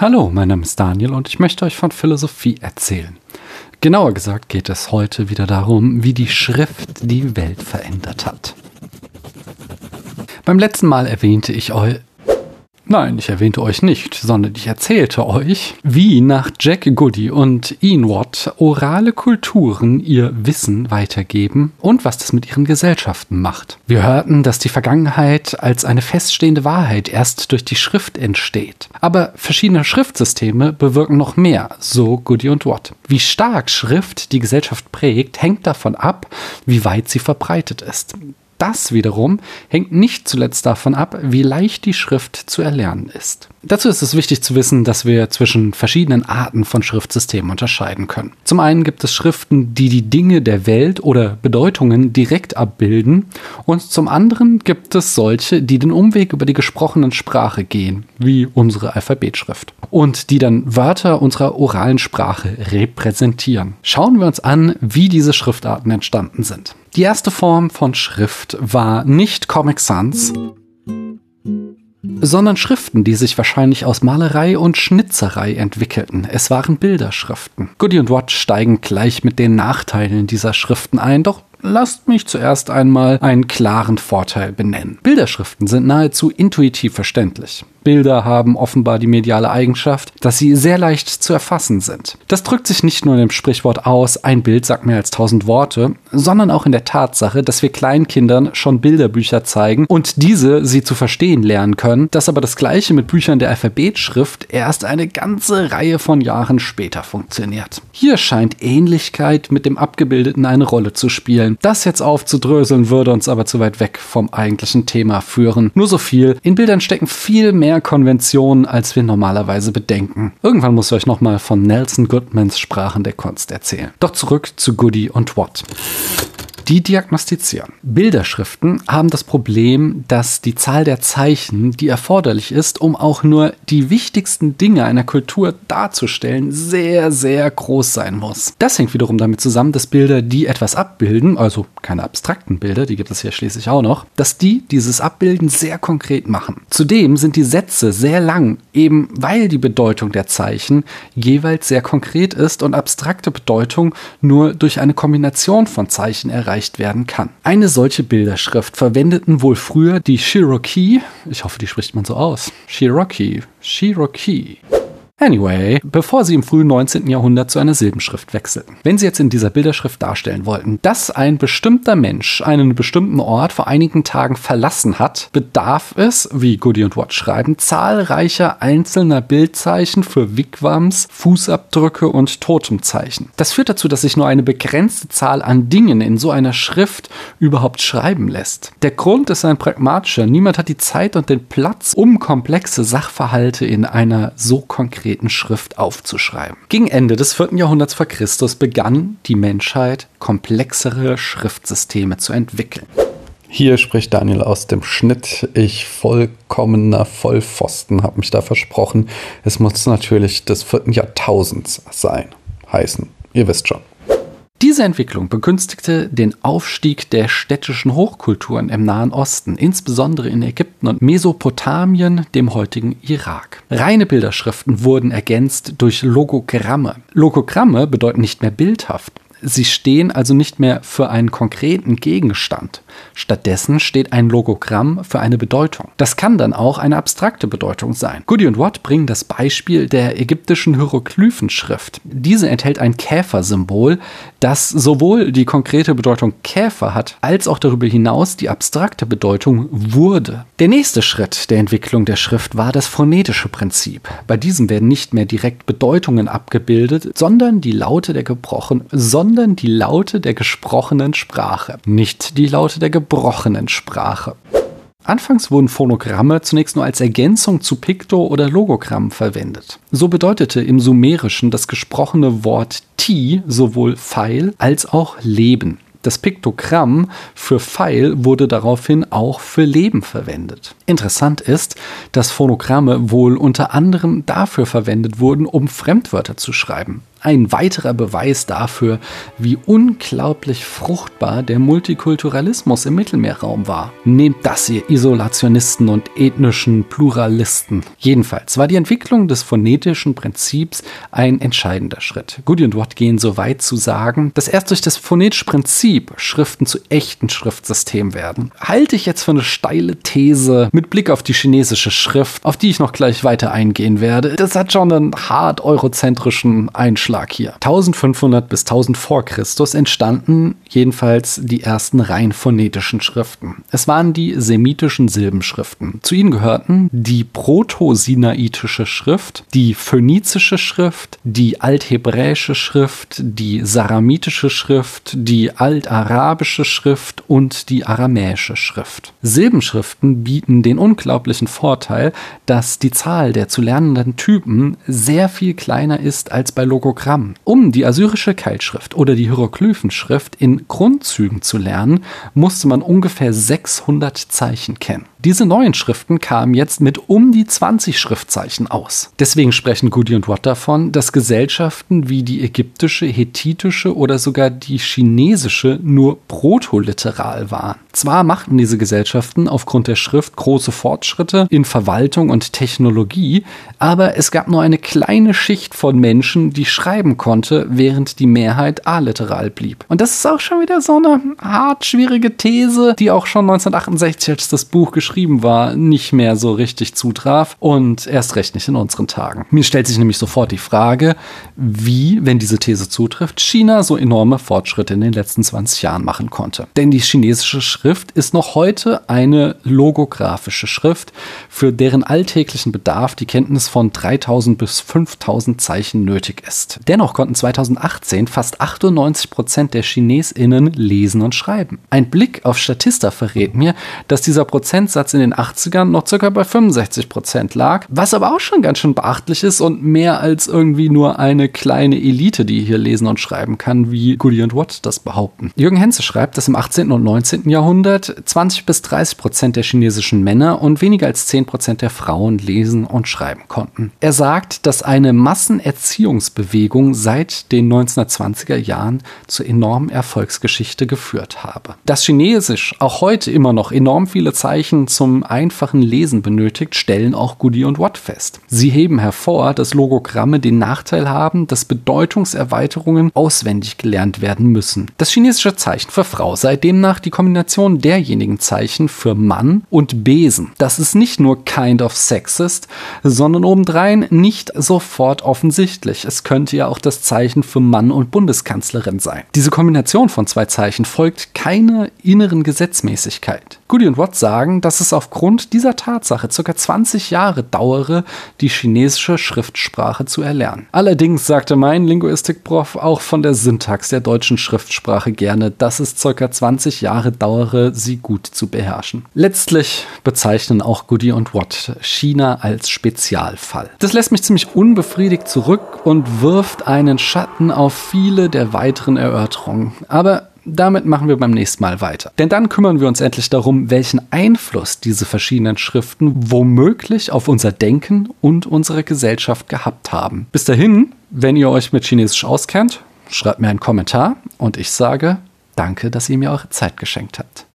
Hallo, mein Name ist Daniel und ich möchte euch von Philosophie erzählen. Genauer gesagt geht es heute wieder darum, wie die Schrift die Welt verändert hat. Beim letzten Mal erwähnte ich euch, Nein, ich erwähnte euch nicht, sondern ich erzählte euch, wie nach Jack Goody und Ian Watt orale Kulturen ihr Wissen weitergeben und was das mit ihren Gesellschaften macht. Wir hörten, dass die Vergangenheit als eine feststehende Wahrheit erst durch die Schrift entsteht. Aber verschiedene Schriftsysteme bewirken noch mehr, so Goody und Watt. Wie stark Schrift die Gesellschaft prägt, hängt davon ab, wie weit sie verbreitet ist. Das wiederum hängt nicht zuletzt davon ab, wie leicht die Schrift zu erlernen ist. Dazu ist es wichtig zu wissen, dass wir zwischen verschiedenen Arten von Schriftsystemen unterscheiden können. Zum einen gibt es Schriften, die die Dinge der Welt oder Bedeutungen direkt abbilden und zum anderen gibt es solche, die den Umweg über die gesprochenen Sprache gehen, wie unsere Alphabetschrift und die dann Wörter unserer oralen Sprache repräsentieren. Schauen wir uns an, wie diese Schriftarten entstanden sind. Die erste Form von Schrift war nicht Comic Sans, sondern Schriften, die sich wahrscheinlich aus Malerei und Schnitzerei entwickelten. Es waren Bilderschriften. Goody und Watt steigen gleich mit den Nachteilen dieser Schriften ein, doch Lasst mich zuerst einmal einen klaren Vorteil benennen. Bilderschriften sind nahezu intuitiv verständlich. Bilder haben offenbar die mediale Eigenschaft, dass sie sehr leicht zu erfassen sind. Das drückt sich nicht nur in dem Sprichwort aus, ein Bild sagt mehr als tausend Worte, sondern auch in der Tatsache, dass wir Kleinkindern schon Bilderbücher zeigen und diese sie zu verstehen lernen können, dass aber das gleiche mit Büchern der Alphabetschrift erst eine ganze Reihe von Jahren später funktioniert. Hier scheint Ähnlichkeit mit dem Abgebildeten eine Rolle zu spielen. Das jetzt aufzudröseln würde uns aber zu weit weg vom eigentlichen Thema führen. Nur so viel, in Bildern stecken viel mehr mehr Konventionen, als wir normalerweise bedenken. Irgendwann muss ich euch nochmal von Nelson Goodmans Sprachen der Kunst erzählen. Doch zurück zu Goody und Watt die diagnostizieren. Bilderschriften haben das Problem, dass die Zahl der Zeichen, die erforderlich ist, um auch nur die wichtigsten Dinge einer Kultur darzustellen, sehr, sehr groß sein muss. Das hängt wiederum damit zusammen, dass Bilder, die etwas abbilden, also keine abstrakten Bilder, die gibt es ja schließlich auch noch, dass die dieses Abbilden sehr konkret machen. Zudem sind die Sätze sehr lang, eben weil die Bedeutung der Zeichen jeweils sehr konkret ist und abstrakte Bedeutung nur durch eine Kombination von Zeichen erreicht erreicht werden kann. Eine solche Bilderschrift verwendeten wohl früher die Cherokee, ich hoffe, die spricht man so aus, Cherokee, Cherokee. Anyway, bevor sie im frühen 19. Jahrhundert zu einer Silbenschrift wechselten. Wenn sie jetzt in dieser Bilderschrift darstellen wollten, dass ein bestimmter Mensch einen bestimmten Ort vor einigen Tagen verlassen hat, bedarf es, wie Goody und Watt schreiben, zahlreicher einzelner Bildzeichen für Wigwams, Fußabdrücke und Totemzeichen. Das führt dazu, dass sich nur eine begrenzte Zahl an Dingen in so einer Schrift überhaupt schreiben lässt. Der Grund ist ein pragmatischer. Niemand hat die Zeit und den Platz, um komplexe Sachverhalte in einer so konkreten konkreten Schrift aufzuschreiben. Gegen Ende des 4. Jahrhunderts vor Christus begann die Menschheit komplexere Schriftsysteme zu entwickeln. Hier spricht Daniel aus dem Schnitt. Ich vollkommener Vollpfosten habe mich da versprochen. Es muss natürlich des 4. Jahrtausends sein. Heißen. Ihr wisst schon. Diese Entwicklung begünstigte den Aufstieg der städtischen Hochkulturen im Nahen Osten, insbesondere in Ägypten und Mesopotamien, dem heutigen Irak. Reine Bilderschriften wurden ergänzt durch Logogramme. Logogramme bedeuten nicht mehr bildhaft. Sie stehen also nicht mehr für einen konkreten Gegenstand. Stattdessen steht ein Logogramm für eine Bedeutung. Das kann dann auch eine abstrakte Bedeutung sein. Goody und Watt bringen das Beispiel der ägyptischen Hieroglyphenschrift. Diese enthält ein Käfersymbol, das sowohl die konkrete Bedeutung Käfer hat, als auch darüber hinaus die abstrakte Bedeutung wurde. Der nächste Schritt der Entwicklung der Schrift war das phonetische Prinzip. Bei diesem werden nicht mehr direkt Bedeutungen abgebildet, sondern die Laute der gebrochen, sondern die Laute der gesprochenen Sprache, nicht die Laute der gebrochenen Sprache. Anfangs wurden Phonogramme zunächst nur als Ergänzung zu Pikto- oder Logogrammen verwendet. So bedeutete im Sumerischen das gesprochene Wort Ti sowohl Pfeil als auch Leben. Das Piktogramm für Pfeil wurde daraufhin auch für Leben verwendet. Interessant ist, dass Phonogramme wohl unter anderem dafür verwendet wurden, um Fremdwörter zu schreiben. Ein weiterer Beweis dafür, wie unglaublich fruchtbar der Multikulturalismus im Mittelmeerraum war. Nehmt das, ihr Isolationisten und ethnischen Pluralisten. Jedenfalls war die Entwicklung des phonetischen Prinzips ein entscheidender Schritt. Goody und Watt gehen so weit zu sagen, dass erst durch das phonetische Prinzip Schriften zu echten Schriftsystemen werden. Halte ich jetzt für eine steile These mit Blick auf die chinesische Schrift, auf die ich noch gleich weiter eingehen werde. Das hat schon einen hart eurozentrischen Einschlag Ausschlag hier. 1500 bis 1000 vor Christus entstanden jedenfalls die ersten rein phonetischen Schriften. Es waren die semitischen Silbenschriften. Zu ihnen gehörten die proto-sinaitische Schrift, die phönizische Schrift, die althebräische Schrift, die saramitische Schrift, die altarabische Schrift und die aramäische Schrift. Silbenschriften bieten den unglaublichen Vorteil, dass die Zahl der zu lernenden Typen sehr viel kleiner ist als bei Logogrammen Programm. Um die assyrische Keilschrift oder die Hieroglyphenschrift in Grundzügen zu lernen, musste man ungefähr 600 Zeichen kennen. Diese neuen Schriften kamen jetzt mit um die 20 Schriftzeichen aus. Deswegen sprechen Goody und Watt davon, dass Gesellschaften wie die ägyptische, hethitische oder sogar die chinesische nur protoliteral waren. Zwar machten diese Gesellschaften aufgrund der Schrift große Fortschritte in Verwaltung und Technologie, aber es gab nur eine kleine Schicht von Menschen, die schreiben konnte, während die Mehrheit aliteral blieb. Und das ist auch schon wieder so eine hart schwierige These, die auch schon 1968, als das Buch geschrieben geschrieben war, nicht mehr so richtig zutraf und erst recht nicht in unseren Tagen. Mir stellt sich nämlich sofort die Frage, wie, wenn diese These zutrifft, China so enorme Fortschritte in den letzten 20 Jahren machen konnte. Denn die chinesische Schrift ist noch heute eine logografische Schrift, für deren alltäglichen Bedarf die Kenntnis von 3000 bis 5000 Zeichen nötig ist. Dennoch konnten 2018 fast 98 Prozent der ChinesInnen lesen und schreiben. Ein Blick auf Statista verrät mir, dass dieser Prozentsatz Prozentsatz in den 80ern noch circa bei 65 Prozent lag, was aber auch schon ganz schön beachtlich ist und mehr als irgendwie nur eine kleine Elite, die hier lesen und schreiben kann, wie Goody und Watt das behaupten. Jürgen Henze schreibt, dass im 18. und 19. Jahrhundert 20 bis 30 Prozent der chinesischen Männer und weniger als 10 Prozent der Frauen lesen und schreiben konnten. Er sagt, dass eine Massenerziehungsbewegung seit den 1920er Jahren zur enormen Erfolgsgeschichte geführt habe. Dass Chinesisch auch heute immer noch enorm viele Zeichen zum einfachen Lesen benötigt, stellen auch Goody und Watt fest. Sie heben hervor, dass Logogramme den Nachteil haben, dass Bedeutungserweiterungen auswendig gelernt werden müssen. Das chinesische Zeichen für Frau sei demnach die Kombination derjenigen Zeichen für Mann und Besen. Das ist nicht nur kind of sexist, sondern obendrein nicht sofort offensichtlich. Es könnte ja auch das Zeichen für Mann und Bundeskanzlerin sein. Diese Kombination von zwei Zeichen folgt keiner inneren Gesetzmäßigkeit. Goody und Watt sagen, dass es aufgrund dieser Tatsache ca. 20 Jahre dauere, die chinesische Schriftsprache zu erlernen. Allerdings sagte mein Linguistikprof auch von der Syntax der deutschen Schriftsprache gerne, dass es ca. 20 Jahre dauere, sie gut zu beherrschen. Letztlich bezeichnen auch Goody und Watt China als Spezialfall. Das lässt mich ziemlich unbefriedigt zurück und wirft einen Schatten auf viele der weiteren Erörterungen. Aber damit machen wir beim nächsten Mal weiter. Denn dann kümmern wir uns endlich darum, welchen Einfluss diese verschiedenen Schriften womöglich auf unser Denken und unsere Gesellschaft gehabt haben. Bis dahin, wenn ihr euch mit Chinesisch auskennt, schreibt mir einen Kommentar und ich sage, danke, dass ihr mir eure Zeit geschenkt habt.